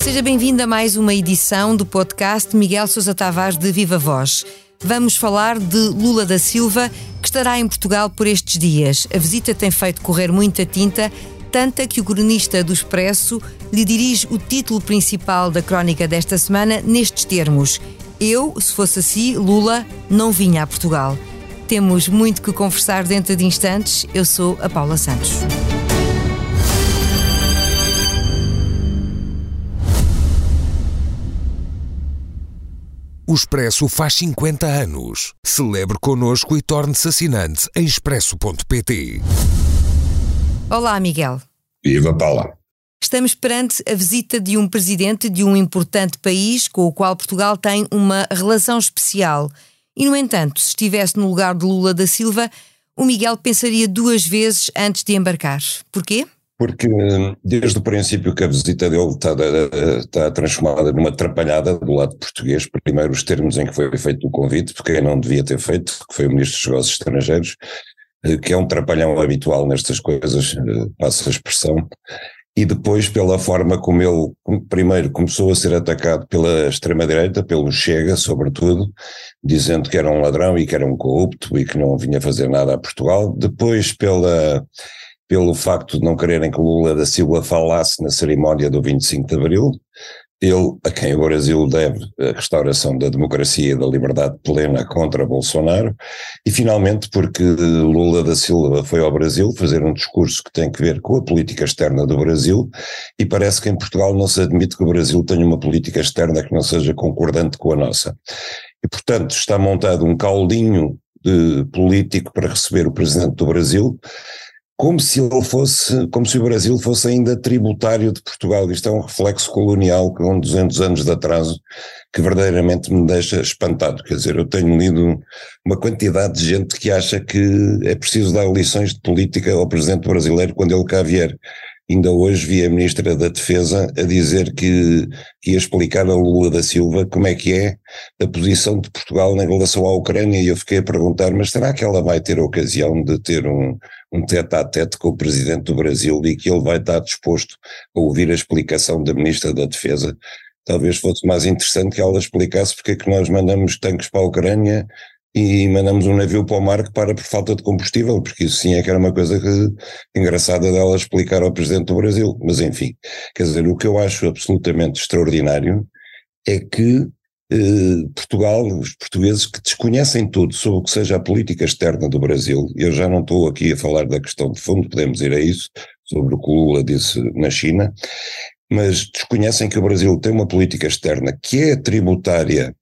Seja bem-vindo a mais uma edição do podcast Miguel Sousa Tavares de Viva Voz. Vamos falar de Lula da Silva, que estará em Portugal por estes dias. A visita tem feito correr muita tinta, tanta que o cronista do Expresso lhe dirige o título principal da crónica desta semana nestes termos: Eu, se fosse assim, Lula, não vinha a Portugal. Temos muito que conversar dentro de instantes. Eu sou a Paula Santos. O Expresso faz 50 anos. Celebre connosco e torne-se assinante em expresso.pt. Olá, Miguel. Viva Paula. Estamos perante a visita de um presidente de um importante país com o qual Portugal tem uma relação especial. E, no entanto, se estivesse no lugar de Lula da Silva, o Miguel pensaria duas vezes antes de embarcar. Porquê? Porque desde o princípio que a visita dele está, está transformada numa atrapalhada do lado português, primeiro os termos em que foi feito o convite, porque quem não devia ter feito, que foi o Ministro dos Negócios Estrangeiros, eh, que é um trapalhão habitual nestas coisas, eh, passa a expressão, e depois pela forma como ele, primeiro, começou a ser atacado pela extrema-direita, pelo Chega, sobretudo, dizendo que era um ladrão e que era um corrupto e que não vinha fazer nada a Portugal, depois pela pelo facto de não quererem que Lula da Silva falasse na cerimónia do 25 de Abril, ele a quem o Brasil deve a restauração da democracia e da liberdade plena contra Bolsonaro, e finalmente porque Lula da Silva foi ao Brasil fazer um discurso que tem que ver com a política externa do Brasil, e parece que em Portugal não se admite que o Brasil tenha uma política externa que não seja concordante com a nossa. E portanto está montado um caldinho de político para receber o presidente do Brasil, como se ele fosse, como se o Brasil fosse ainda tributário de Portugal. Isto é um reflexo colonial com 200 anos de atraso que verdadeiramente me deixa espantado. Quer dizer, eu tenho lido uma quantidade de gente que acha que é preciso dar lições de política ao presidente brasileiro quando ele cá vier. Ainda hoje vi a Ministra da Defesa a dizer que, que ia explicar a Lula da Silva como é que é a posição de Portugal em relação à Ucrânia e eu fiquei a perguntar, mas será que ela vai ter a ocasião de ter um, um tete a tete com o Presidente do Brasil e que ele vai estar disposto a ouvir a explicação da Ministra da Defesa? Talvez fosse mais interessante que ela explicasse porque é que nós mandamos tanques para a Ucrânia e mandamos um navio para o mar que para por falta de combustível, porque isso sim é que era uma coisa que, engraçada dela explicar ao Presidente do Brasil. Mas enfim, quer dizer, o que eu acho absolutamente extraordinário é que eh, Portugal, os portugueses que desconhecem tudo sobre o que seja a política externa do Brasil, eu já não estou aqui a falar da questão de fundo, podemos ir a isso, sobre o que Lula disse na China, mas desconhecem que o Brasil tem uma política externa que é tributária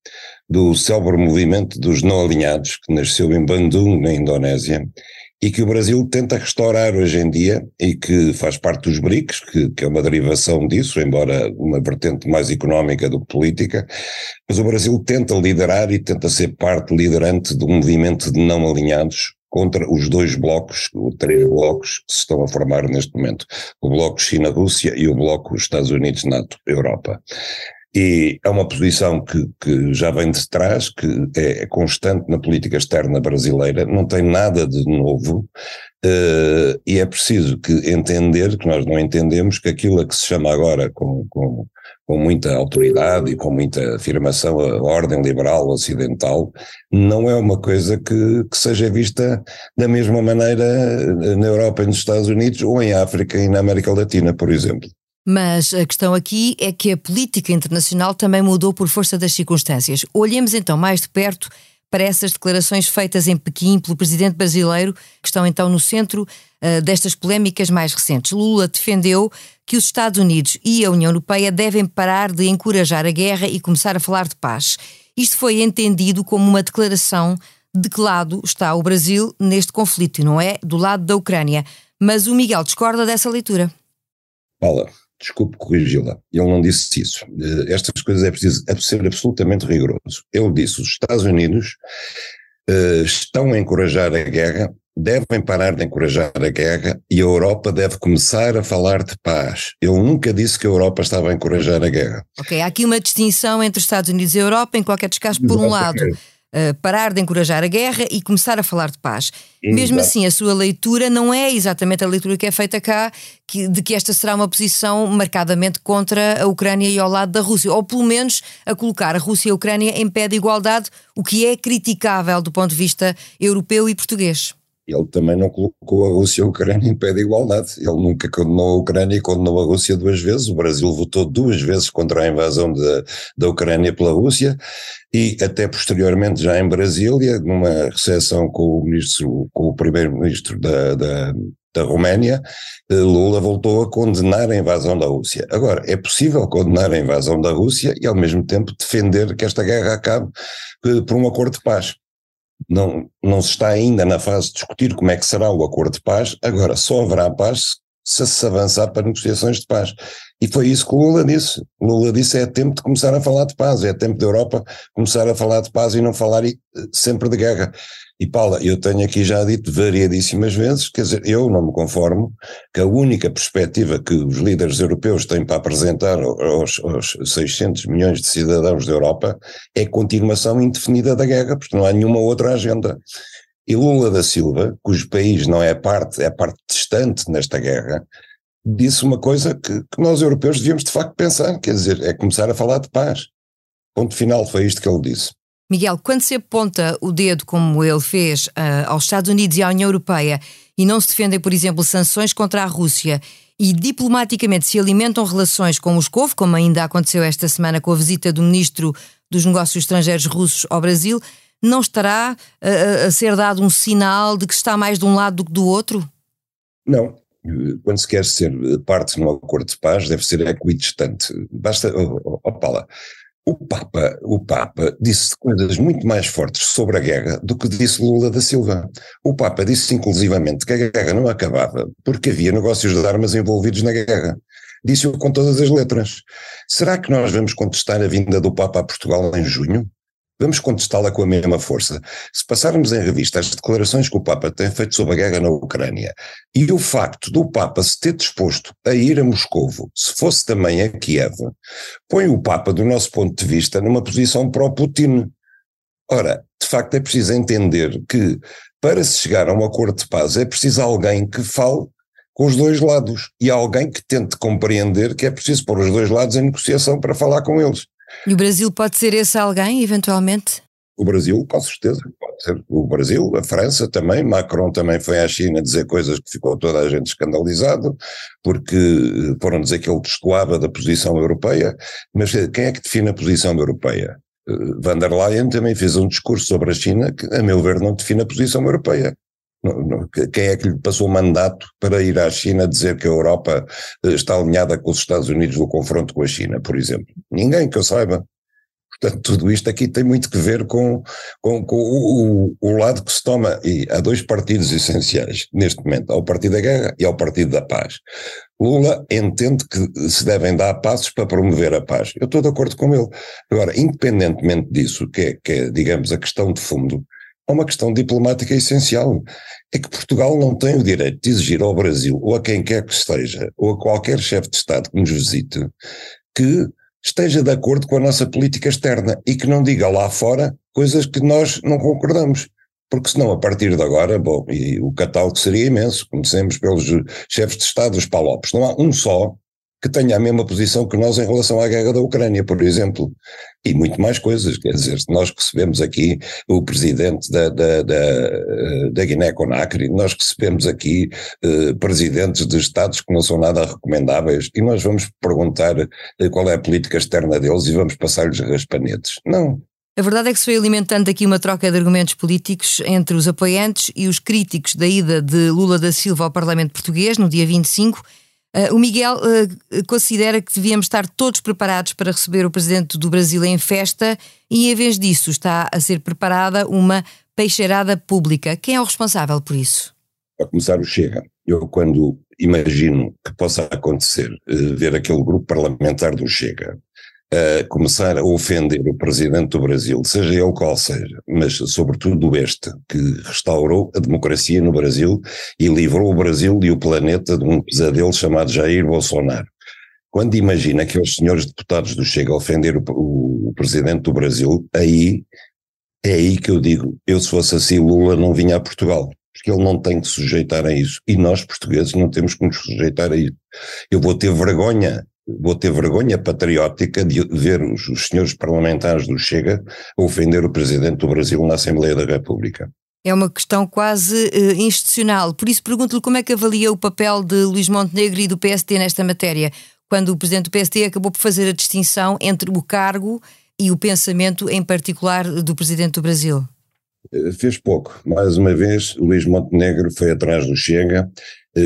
do célebre movimento dos não alinhados, que nasceu em Bandung, na Indonésia, e que o Brasil tenta restaurar hoje em dia e que faz parte dos BRICS, que, que, é uma derivação disso, embora uma vertente mais económica do que política, mas o Brasil tenta liderar e tenta ser parte liderante de um movimento de não alinhados contra os dois blocos, os três blocos que se estão a formar neste momento, o bloco China-Rússia e o bloco Estados Unidos-NATO-Europa. E é uma posição que, que já vem de trás, que é, é constante na política externa brasileira, não tem nada de novo, uh, e é preciso que entender, que nós não entendemos, que aquilo a que se chama agora com, com, com muita autoridade e com muita afirmação a ordem liberal ocidental, não é uma coisa que, que seja vista da mesma maneira na Europa e nos Estados Unidos ou em África e na América Latina, por exemplo. Mas a questão aqui é que a política internacional também mudou por força das circunstâncias. Olhemos então mais de perto para essas declarações feitas em Pequim pelo presidente brasileiro, que estão então no centro uh, destas polémicas mais recentes. Lula defendeu que os Estados Unidos e a União Europeia devem parar de encorajar a guerra e começar a falar de paz. Isto foi entendido como uma declaração de que lado está o Brasil neste conflito, não é? Do lado da Ucrânia. Mas o Miguel discorda dessa leitura. Paula, desculpe corrigi-la, ele não disse isso. Eh, estas coisas é preciso ser absolutamente rigoroso. Ele disse: os Estados Unidos uh, estão a encorajar a guerra, devem parar de encorajar a guerra e a Europa deve começar a falar de paz. Ele nunca disse que a Europa estava a encorajar a guerra. Ok, há aqui uma distinção entre os Estados Unidos e a Europa, em qualquer descaso, por um lado. Uh, parar de encorajar a guerra e começar a falar de paz. Exato. Mesmo assim, a sua leitura não é exatamente a leitura que é feita cá, que, de que esta será uma posição marcadamente contra a Ucrânia e ao lado da Rússia, ou pelo menos a colocar a Rússia e a Ucrânia em pé de igualdade, o que é criticável do ponto de vista europeu e português. Ele também não colocou a Rússia e a Ucrânia em pé de igualdade. Ele nunca condenou a Ucrânia e condenou a Rússia duas vezes. O Brasil votou duas vezes contra a invasão de, da Ucrânia pela Rússia e até posteriormente já em Brasília, numa recepção com o ministro, com o primeiro-ministro da, da, da Roménia, eh, Lula voltou a condenar a invasão da Rússia. Agora, é possível condenar a invasão da Rússia e ao mesmo tempo defender que esta guerra acabe eh, por um acordo de paz não, não se está ainda na fase de discutir como é que será o acordo de paz, agora só haverá paz se se avançar para negociações de paz. E foi isso que o Lula disse. Lula disse é tempo de começar a falar de paz, é tempo da Europa começar a falar de paz e não falar sempre de guerra. E Paula, eu tenho aqui já dito variadíssimas vezes, quer dizer, eu não me conformo que a única perspectiva que os líderes europeus têm para apresentar aos, aos 600 milhões de cidadãos da Europa é continuação indefinida da guerra, porque não há nenhuma outra agenda. E Lula da Silva, cujo país não é parte, é parte distante nesta guerra, disse uma coisa que, que nós europeus devíamos de facto pensar, quer dizer, é começar a falar de paz. Ponto final, foi isto que ele disse. Miguel, quando se aponta o dedo, como ele fez, uh, aos Estados Unidos e à União Europeia e não se defendem, por exemplo, sanções contra a Rússia e diplomaticamente se alimentam relações com Moscou, como ainda aconteceu esta semana com a visita do ministro dos Negócios Estrangeiros russos ao Brasil, não estará a, a ser dado um sinal de que está mais de um lado do que do outro? Não, quando se quer ser parte de um acordo de paz, deve ser equidistante. Basta, oh, oh, oh Paula, o Papa, o Papa disse coisas muito mais fortes sobre a guerra do que disse Lula da Silva. O Papa disse inclusivamente que a guerra não acabava porque havia negócios de armas envolvidos na guerra. Disse-o com todas as letras. Será que nós vamos contestar a vinda do Papa a Portugal em junho? Vamos contestá-la com a mesma força. Se passarmos em revista as declarações que o Papa tem feito sobre a guerra na Ucrânia e o facto do Papa se ter disposto a ir a Moscovo, se fosse também a Kiev, põe o Papa, do nosso ponto de vista, numa posição pró-Putin. Ora, de facto é preciso entender que para se chegar a um acordo de paz é preciso alguém que fale com os dois lados e alguém que tente compreender que é preciso pôr os dois lados em negociação para falar com eles. E o Brasil pode ser esse alguém, eventualmente? O Brasil, com certeza, pode ser. O Brasil, a França também, Macron também foi à China dizer coisas que ficou toda a gente escandalizado, porque foram dizer que ele destoava da posição europeia, mas quem é que define a posição europeia? Eh, Van der Leyen também fez um discurso sobre a China que, a meu ver, não define a posição europeia. Quem é que lhe passou o mandato para ir à China dizer que a Europa eh, está alinhada com os Estados Unidos no confronto com a China, por exemplo? Ninguém que eu saiba. Portanto, tudo isto aqui tem muito que ver com, com, com o, o, lado que se toma. E há dois partidos essenciais neste momento: ao Partido da Guerra e ao Partido da Paz. Lula entende que se devem dar passos para promover a paz. Eu estou de acordo com ele. Agora, independentemente disso, que é, que é digamos, a questão de fundo, há uma questão diplomática essencial. É que Portugal não tem o direito de exigir ao Brasil, ou a quem quer que esteja, ou a qualquer chefe de Estado que nos visite, que esteja de acordo com a nossa política externa e que não diga lá fora coisas que nós não concordamos. Porque senão, a partir de agora, bom, e o catálogo seria imenso, conhecemos pelos chefes de Estado, os palopes. Não há um só que tenha a mesma posição que nós em relação à guerra da Ucrânia, por exemplo. E muito mais coisas, quer dizer, nós recebemos aqui o presidente da, da, da, da Guiné-Conakry, nós recebemos aqui eh, presidentes de Estados que não são nada recomendáveis, e nós vamos perguntar eh, qual é a política externa deles e vamos passar-lhes raspanetes. Não, a verdade é que se foi alimentando aqui uma troca de argumentos políticos entre os apoiantes e os críticos da ida de Lula da Silva ao Parlamento Português no dia 25 Uh, o Miguel uh, considera que devíamos estar todos preparados para receber o presidente do Brasil em festa e, em vez disso, está a ser preparada uma peixeirada pública. Quem é o responsável por isso? A começar o Chega. Eu, quando imagino que possa acontecer, uh, ver aquele grupo parlamentar do Chega começar a ofender o presidente do Brasil, seja ele qual seja, mas sobretudo este, que restaurou a democracia no Brasil e livrou o Brasil e o planeta de um pesadelo chamado Jair Bolsonaro. Quando imagina que os senhores deputados do Chega ofender o, o, o presidente do Brasil, aí É aí que eu digo, eu se fosse assim Lula não vinha a Portugal, porque ele não tem que sujeitar a isso, e nós portugueses não temos que nos sujeitar a isso. Eu vou ter vergonha, vou ter vergonha patriótica de ver os, os senhores parlamentares do Chega ofender o Presidente do Brasil na Assembleia da República. É uma questão quase uh, institucional. Por isso pergunto-lhe como é que avalia o papel de Luís Montenegro e do PSD nesta matéria, quando o Presidente do PSD acabou por fazer a distinção entre o cargo e o pensamento, em particular, do Presidente do Brasil? Eh, fez pouco. Mais uma vez, Luís Montenegro foi atrás do Chega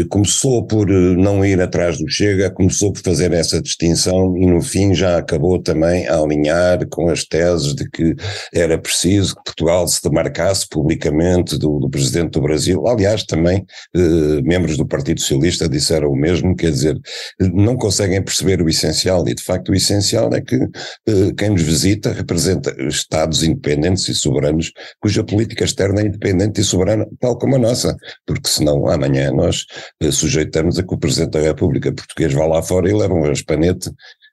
começou por eh, não ir atrás do Chega, começou por fazer essa distinção e no fim já acabou também a alinhar com as teses de que era preciso que Portugal se demarcasse publicamente do, do Presidente do Brasil. Aliás, também eh, membros do Partido Socialista disseram o mesmo, quer dizer, não conseguem perceber o essencial e de facto o essencial é que eh, quem nos visita representa Estados independentes e soberanos cuja política externa é independente e soberana, tal como a nossa, porque senão amanhã nós eh, sujeitamos a que o Presidente da República português vá lá fora e leve um raspanete,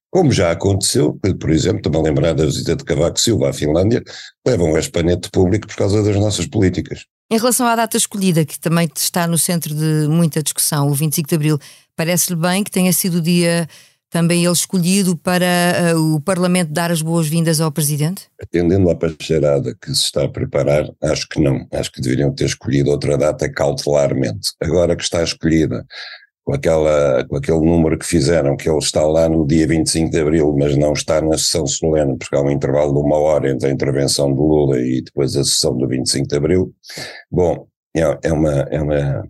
como já aconteceu, por exemplo, a lembrar da visita de Cavaco Silva à Finlândia, leva um raspanete público por causa das nossas políticas. Em relação à data escolhida, que também está no centro de muita discussão, o 25 de Abril, parece-lhe bem que tenha sido o dia também ele escolhido para uh, o Parlamento dar as boas-vindas ao Presidente? Atendendo à pacheirada que se está a preparar, acho que não. Acho que deveriam ter escolhido outra data cautelarmente. Agora que está escolhida, com, aquela, com aquele número que fizeram, que ele está lá no dia 25 de Abril, mas não está na sessão solene, porque há um intervalo de uma hora entre a intervenção de Lula e depois a sessão do 25 de Abril. Bom, é, é uma, é uma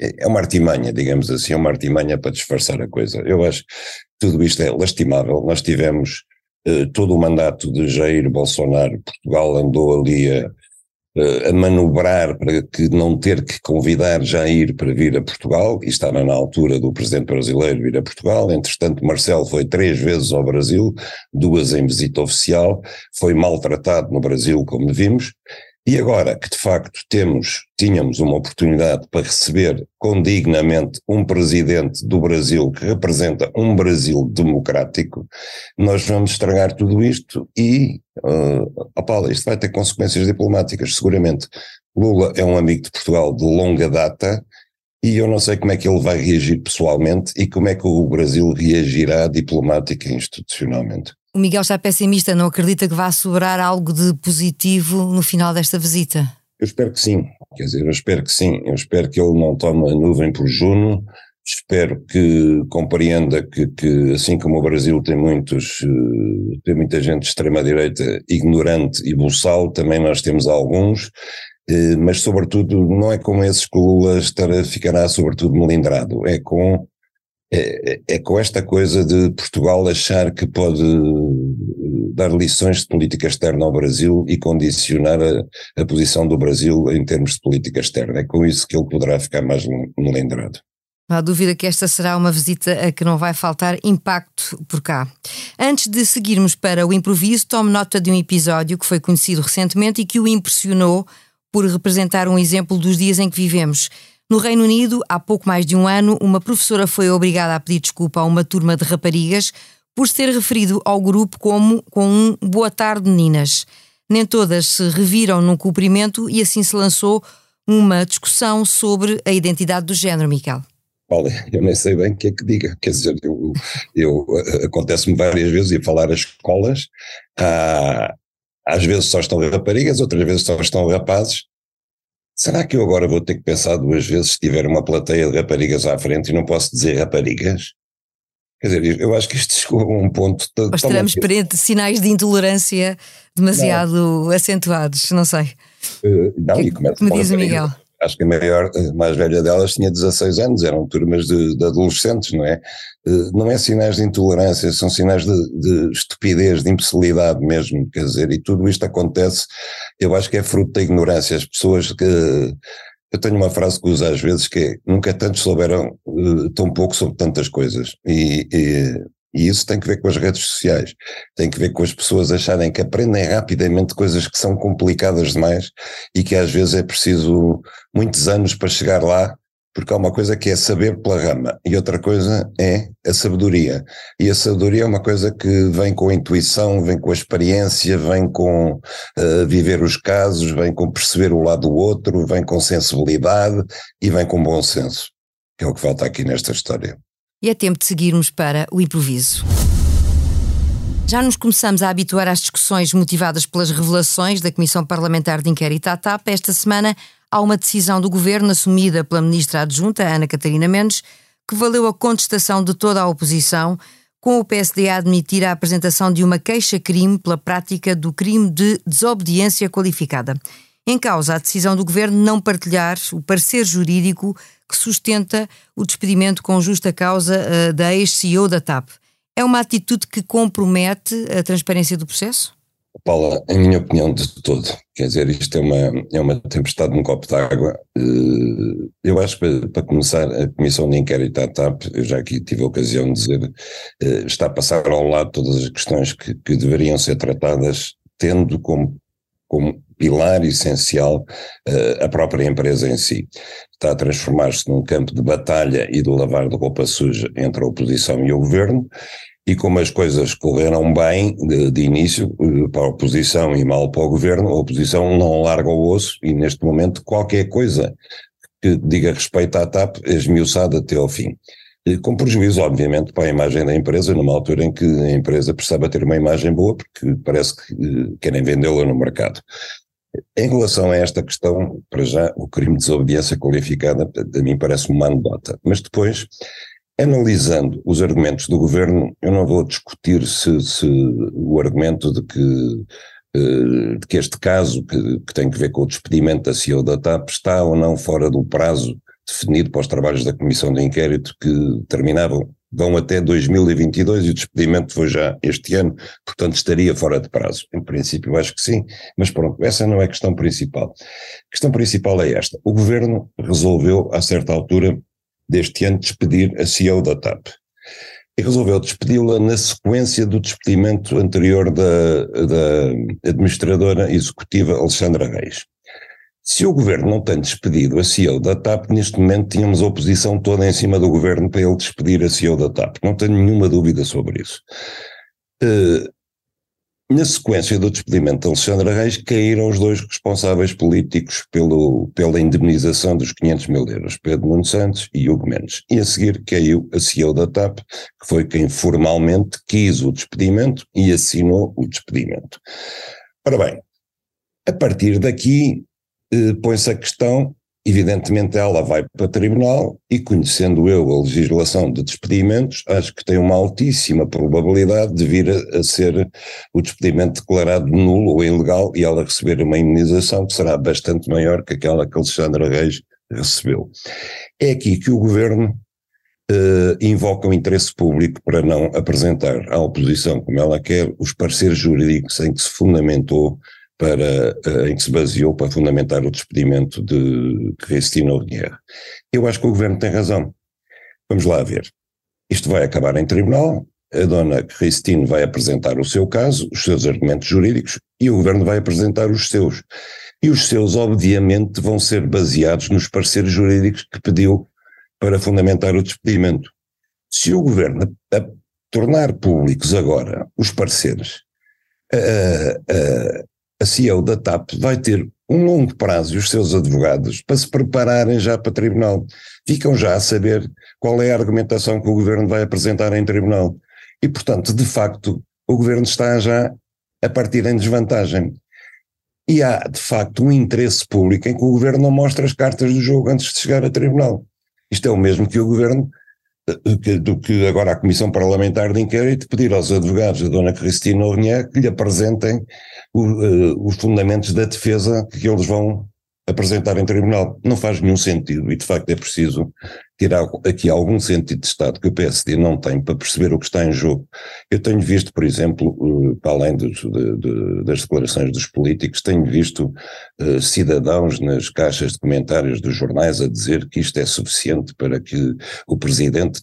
é uma artimanha, digamos assim, é uma artimanha para disfarçar a coisa. Eu acho que tudo isto é lastimável. Nós tivemos eh, todo o mandato de Jair Bolsonaro, Portugal andou ali a, eh, a manobrar para que não ter que convidar Jair para vir a Portugal, e estava na altura do presidente brasileiro vir a Portugal. Entretanto, Marcelo foi três vezes ao Brasil, duas em visita oficial, foi maltratado no Brasil, como vimos, e agora que de facto temos, tínhamos uma oportunidade para receber condignamente um presidente do Brasil que representa um Brasil democrático, nós vamos estragar tudo isto e, uh, opa, isto vai ter consequências diplomáticas, seguramente. Lula é um amigo de Portugal de longa data e eu não sei como é que ele vai reagir pessoalmente e como é que o Brasil reagirá diplomática e institucionalmente. O Miguel está pessimista, não acredita que vá sobrar algo de positivo no final desta visita? Eu espero que sim, quer dizer, eu espero que sim, eu espero que ele não tome a nuvem por Juno, espero que compreenda que, que, assim como o Brasil tem muitos, eh, tem muita gente de extrema-direita ignorante e buçal, também nós temos alguns, eh, mas sobretudo não é com esses que o Lula ficará sobretudo melindrado, é com é, é, com esta coisa de Portugal achar que pode eh, dar lições de política externa ao Brasil e condicionar a, a posição do Brasil em termos de política externa. É com isso que ele poderá ficar mais melindrado. Não há dúvida que esta será uma visita a que não vai faltar impacto por cá. Antes de seguirmos para o improviso, tome nota de um episódio que foi conhecido recentemente e que o impressionou por representar um exemplo dos dias em que vivemos. No Reino Unido, há pouco mais de um ano, uma professora foi obrigada a pedir desculpa a uma turma de raparigas por se ter referido ao grupo como com um boa tarde meninas. Nem todas se reviram num cumprimento e assim se lançou uma discussão sobre a identidade do género, Miquel. Olha, eu nem sei bem o que é que diga, quer dizer, eu, eu acontece-me várias vezes ir falar às escolas, há, às vezes só estão raparigas, outras vezes só estão rapazes, Será que eu agora vou ter que pensar duas vezes se tiver uma plateia de raparigas à frente e não posso dizer raparigas? Quer dizer, eu acho que isto chegou a um ponto. Ou estaremos perante sinais de intolerância demasiado não. acentuados, não sei. Uh, não, que, e começa me diz o Miguel? Acho que a maior, a mais velha delas tinha 16 anos, eram turmas de, de adolescentes, não é? Eh, não é sinais de intolerância, são sinais de, de, estupidez, de imbecilidade mesmo, quer dizer, e tudo isto acontece, eu acho que é fruto da ignorância, as pessoas que, eu tenho uma frase que uso às vezes que é, nunca tantos souberam uh, tão pouco sobre tantas coisas, e, e e isso tem que ver com as redes sociais, tem que ver com as pessoas acharem que aprendem rapidamente coisas que são complicadas demais e que às vezes é preciso muitos anos para chegar lá Porque há uma coisa que é saber pela rama e outra coisa é a sabedoria. E a sabedoria é uma coisa que vem com a intuição, vem com a experiência, vem com uh, viver os casos, vem com perceber o lado do outro, vem com sensibilidade e vem com bom senso, que é o que falta aqui nesta história. E é tempo de seguirmos para o improviso. Já nos começamos a habituar às discussões motivadas pelas revelações da Comissão Parlamentar de Inquérito à TAP. Esta semana há uma decisão do governo assumida pela ministra adjunta, Ana Catarina Mendes, que valeu a contestação de toda a oposição, com o PSD a admitir a apresentação de uma queixa-crime pela prática do crime de desobediência qualificada. Em causa a decisão do governo não partilhar o parecer jurídico que sustenta o despedimento com justa causa uh, da ex-CEO da TAP. É uma atitude que compromete a transparência do processo? Paula, em minha opinião, de todo. Quer dizer, isto é uma, é uma tempestade num copo d'água. Eh, eu acho que, para começar, a Comissão de Inquérito à TAP, eu já aqui tive a ocasião de dizer, eh, está a passar ao lado todas as questões que, que deveriam ser tratadas, tendo como, como pilar essencial uh, a própria empresa em si. Está a transformar-se num campo de batalha e de lavar de roupa suja entre a oposição e o governo, e como as coisas correram bem de, de, início eh, para a oposição e mal para o governo, a oposição não larga o osso e neste momento qualquer coisa que diga respeito à TAP é esmiuçada até ao fim. Com prejuízo, obviamente, para a imagem da empresa, numa altura em que a empresa precisava ter uma imagem boa, porque parece que eh, querem vendê-la no mercado. Em relação a esta questão, para já, o crime de desobediência qualificada, a mim parece uma anedota. Mas depois, analisando os argumentos do governo, eu não vou discutir se, se o argumento de que, eh, de que este caso, que, que, tem que ver com o despedimento da CEO da TAP, está ou não fora do prazo definido para os trabalhos da comissão de inquérito que terminavam vão até 2022 e o despedimento foi já este ano, portanto estaria fora de prazo. Em princípio, acho que sim, mas pronto, essa não é a questão principal. A questão principal é esta: o governo resolveu, a certa altura deste ano, despedir a CEO da TAP. E resolveu despedi-la na sequência do despedimento anterior da, da administradora executiva Alexandra Reis. Se o governo não tem despedido a CEO da TAP, neste momento tínhamos a oposição toda em cima do governo para ele despedir a CEO da TAP. Não tenho nenhuma dúvida sobre isso. Uh, na sequência do despedimento de Alexandre Reis, caíram os dois responsáveis políticos pelo, pela indemnização dos 500 mil euros, Pedro Nuno Santos e Hugo Mendes. E a seguir caiu a CEO da TAP, que foi quem formalmente quis o despedimento e assinou o despedimento. Ora bem, a partir daqui põe-se a questão, evidentemente ela vai para tribunal e conhecendo eu a legislação de despedimentos, acho que tem uma altíssima probabilidade de vir a, a ser o despedimento declarado nulo ou ilegal e ela receber uma imunização que será bastante maior que aquela que Alexandra Reis recebeu. É aqui que o governo Uh, invoca o interesse público para não apresentar à oposição, como ela quer, os pareceres jurídicos em que se fundamentou para, uh, em que se baseou para fundamentar o despedimento de Cristina Oguier. Eu acho que o governo tem razão. Vamos lá ver. Isto vai acabar em tribunal, a dona Christine vai apresentar o seu caso, os seus argumentos jurídicos, e o governo vai apresentar os seus. E os seus, obviamente, vão ser baseados nos pareceres jurídicos que pediu para fundamentar o despedimento. Se o governo tornar públicos agora os pareceres, a CEO da TAP vai ter um longo prazo e os seus advogados para se prepararem já para tribunal. Ficam já a saber qual é a argumentação que o governo vai apresentar em tribunal. E, portanto, de facto, o governo está já a partir em desvantagem. E há, de facto, um interesse público em que o governo não mostre as cartas do jogo antes de chegar a tribunal. Isto é o mesmo que o governo do que agora a Comissão Parlamentar de Inquérito pedir aos advogados da Dona Cristina Ornier que lhe apresentem o, uh, os fundamentos da defesa que eles vão apresentar em tribunal. Não faz nenhum sentido e de facto é preciso tirar aqui algum sentido de Estado que o PSD não tem para perceber o que está em jogo. Eu tenho visto, por exemplo, uh, para além de, de, das declarações dos políticos, tenho visto uh, cidadãos nas caixas de comentários dos jornais a dizer que isto é suficiente para que o presidente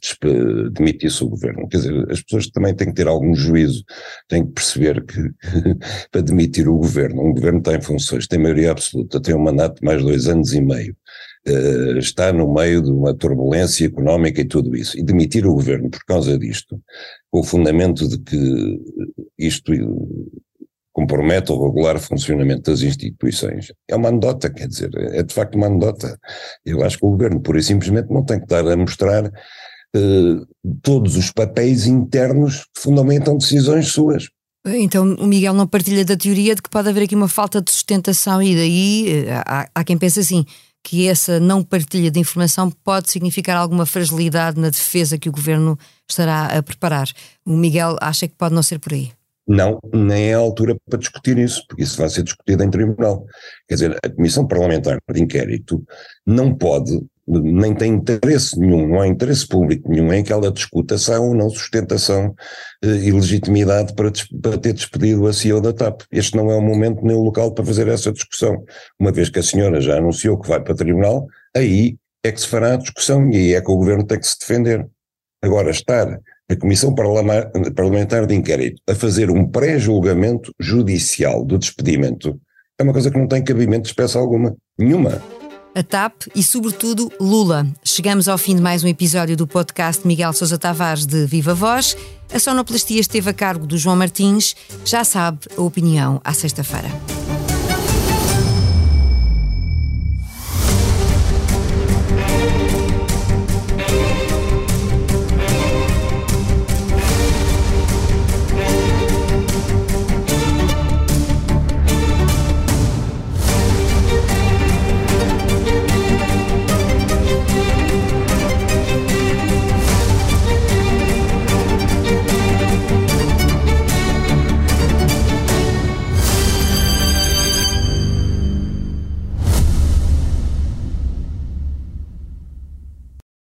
demitisse o governo. Quer dizer, as pessoas também têm que ter algum juízo, têm que perceber que para demitir o governo, um governo tem funções, tem maioria absoluta, tem um mandato de mais dois anos e meio uh, está no meio de uma turbulência económica e tudo isso, e demitir o governo por causa disto, com o fundamento de que isto compromete o regular funcionamento das instituições, é uma anedota, quer dizer, é de facto uma anedota. Eu acho que o governo, pura e simplesmente, não tem que estar a mostrar uh, todos os papéis internos que fundamentam decisões suas. Então o Miguel não partilha da teoria de que pode haver aqui uma falta de sustentação e daí eh, há, há quem pense assim que essa não partilha de informação pode significar alguma fragilidade na defesa que o governo estará a preparar. O Miguel acha que pode não ser por aí. Não, nem é a altura para discutir isso, porque isso vai ser discutido em tribunal. Quer dizer, a Comissão Parlamentar de Inquérito não pode, nem tem interesse nenhum, não há interesse público nenhum em que ela discuta se há ou não sustentação eh, e legitimidade para, para ter despedido a CEO da TAP. Este não é o momento nem o local para fazer essa discussão. Uma vez que a senhora já anunciou que vai para tribunal, aí é que se fará a discussão e aí é que o governo tem que se defender. Agora, estar a Comissão Parlamentar de Inquérito a fazer um pré-julgamento judicial do despedimento é uma coisa que não tem cabimento de espécie alguma. Nenhuma. A TAP e, sobretudo, Lula. Chegamos ao fim de mais um episódio do podcast Miguel Sousa Tavares de Viva Voz. A sonoplastia esteve a cargo do João Martins. Já sabe a opinião à sexta-feira.